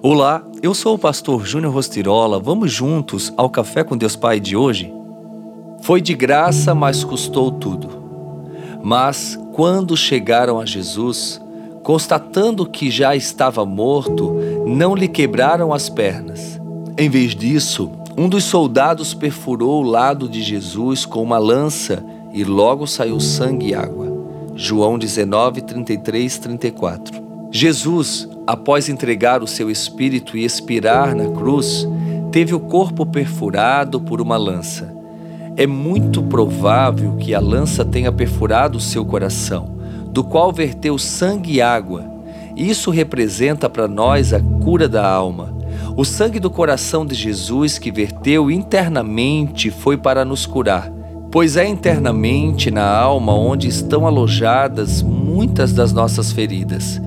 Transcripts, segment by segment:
Olá, eu sou o pastor Júnior Rostirola. Vamos juntos ao Café com Deus Pai de hoje? Foi de graça, mas custou tudo. Mas quando chegaram a Jesus, constatando que já estava morto, não lhe quebraram as pernas. Em vez disso, um dos soldados perfurou o lado de Jesus com uma lança e logo saiu sangue e água. João 19, 33, 34. Jesus, após entregar o seu espírito e expirar na cruz, teve o corpo perfurado por uma lança. É muito provável que a lança tenha perfurado o seu coração, do qual verteu sangue e água. Isso representa para nós a cura da alma. O sangue do coração de Jesus que verteu internamente foi para nos curar, pois é internamente na alma onde estão alojadas muitas das nossas feridas.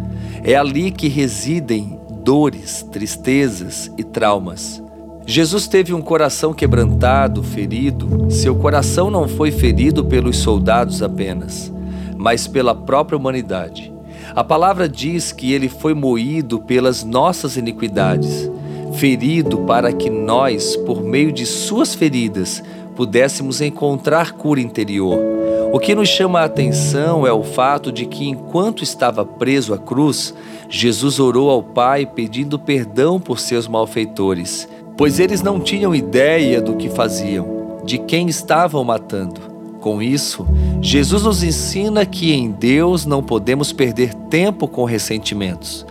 É ali que residem dores, tristezas e traumas. Jesus teve um coração quebrantado, ferido. Seu coração não foi ferido pelos soldados apenas, mas pela própria humanidade. A palavra diz que ele foi moído pelas nossas iniquidades, ferido para que nós, por meio de suas feridas, pudéssemos encontrar cura interior. O que nos chama a atenção é o fato de que, enquanto estava preso à cruz, Jesus orou ao Pai pedindo perdão por seus malfeitores, pois eles não tinham ideia do que faziam, de quem estavam matando. Com isso, Jesus nos ensina que em Deus não podemos perder tempo com ressentimentos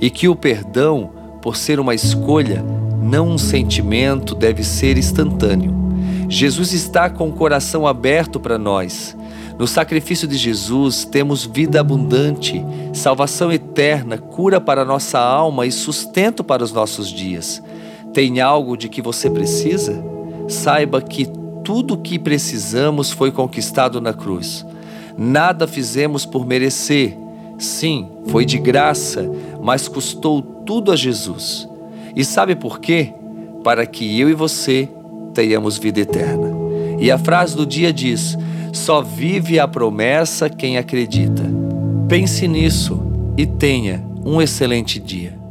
e que o perdão, por ser uma escolha, não um sentimento, deve ser instantâneo. Jesus está com o coração aberto para nós. No sacrifício de Jesus temos vida abundante, salvação eterna, cura para nossa alma e sustento para os nossos dias. Tem algo de que você precisa? Saiba que tudo o que precisamos foi conquistado na cruz. Nada fizemos por merecer. Sim, foi de graça, mas custou tudo a Jesus. E sabe por quê? Para que eu e você tenhamos vida eterna. E a frase do dia diz: só vive a promessa quem acredita. Pense nisso e tenha um excelente dia.